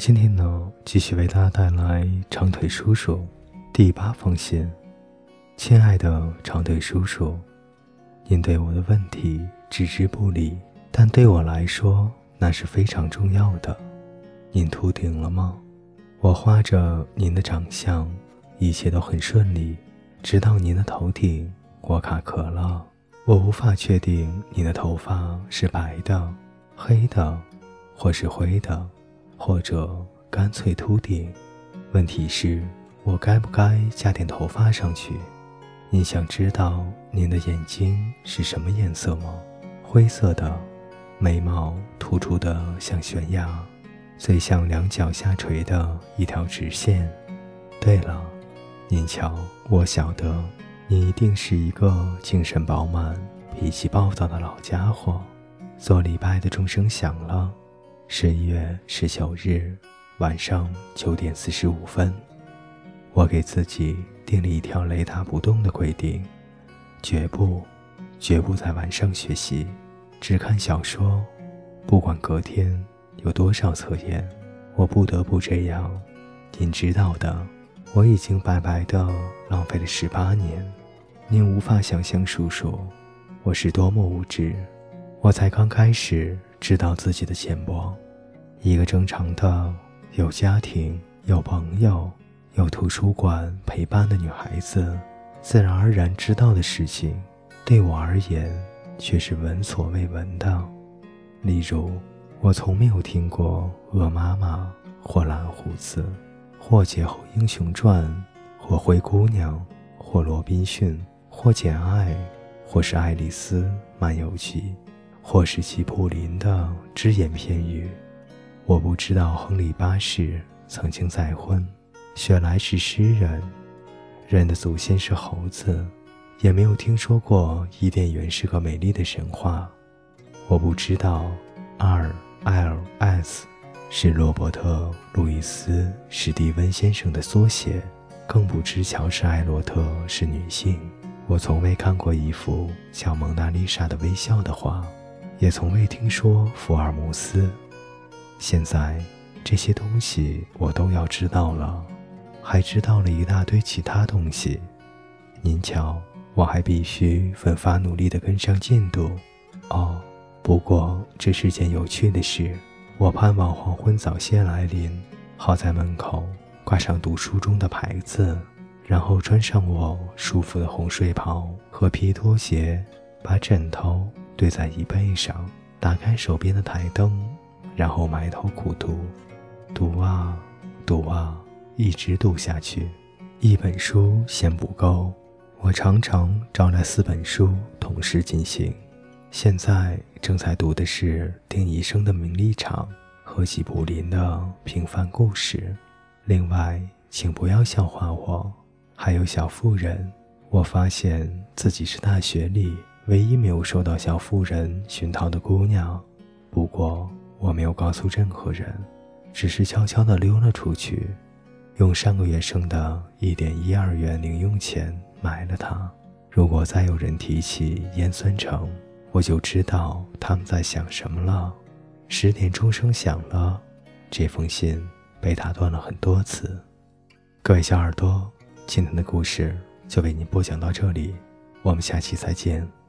今天呢，继续为大家带来长腿叔叔第八封信。亲爱的长腿叔叔，您对我的问题置之不理，但对我来说那是非常重要的。您秃顶了吗？我画着您的长相，一切都很顺利，直到您的头顶我卡壳了。我无法确定你的头发是白的、黑的，或是灰的。或者干脆秃顶，问题是，我该不该加点头发上去？您想知道您的眼睛是什么颜色吗？灰色的，眉毛突出的像悬崖，最像两脚下垂的一条直线。对了，您瞧，我晓得，你一定是一个精神饱满、脾气暴躁的老家伙。做礼拜的钟声响了。十一月十九日晚上九点四十五分，我给自己定了一条雷打不动的规定：绝不、绝不在晚上学习，只看小说。不管隔天有多少测验，我不得不这样。您知道的，我已经白白的浪费了十八年。您无法想象，叔叔，我是多么无知。我才刚开始。知道自己的浅薄，一个正常的、有家庭、有朋友、有图书馆陪伴的女孩子，自然而然知道的事情，对我而言却是闻所未闻的。例如，我从没有听过《恶妈妈》或《蓝胡子》或《解后英雄传》或《灰姑娘》或《罗宾逊》或《简爱》或是《爱丽丝漫游记》。或是吉普林的只言片语，我不知道亨利八世曾经再婚，雪莱是诗人，人的祖先是猴子，也没有听说过伊甸园是个美丽的神话。我不知道 R L S 是罗伯特路易斯史蒂温先生的缩写，更不知乔治艾洛特是女性。我从未看过一幅叫蒙娜丽莎的微笑的画。也从未听说福尔摩斯。现在这些东西我都要知道了，还知道了一大堆其他东西。您瞧，我还必须奋发努力地跟上进度。哦，不过这是件有趣的事。我盼望黄昏早些来临，好在门口挂上读书中的牌子，然后穿上我舒服的红睡袍和皮拖鞋，把枕头。堆在椅背上，打开手边的台灯，然后埋头苦读，读啊读啊，一直读下去。一本书嫌不够，我常常找来四本书同时进行。现在正在读的是丁医生的《名利场》和吉卜林的《平凡故事》。另外，请不要笑话我，还有《小妇人》。我发现自己是大学里。唯一没有受到小妇人熏陶的姑娘，不过我没有告诉任何人，只是悄悄地溜了出去，用上个月剩的一点一二元零用钱买了它。如果再有人提起烟酸城，我就知道他们在想什么了。十点钟声响了，这封信被打断了很多次。各位小耳朵，今天的故事就为您播讲到这里，我们下期再见。